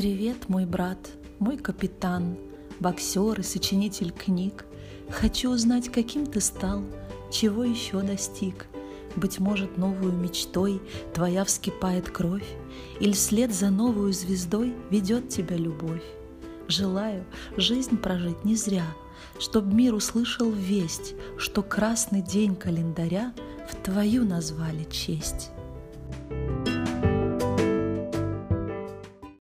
Привет, мой брат, мой капитан, боксер и сочинитель книг. Хочу узнать, каким ты стал, чего еще достиг. Быть может, новую мечтой твоя вскипает кровь, Или вслед за новую звездой ведет тебя любовь. Желаю жизнь прожить не зря, Чтоб мир услышал весть, Что красный день календаря В твою назвали честь.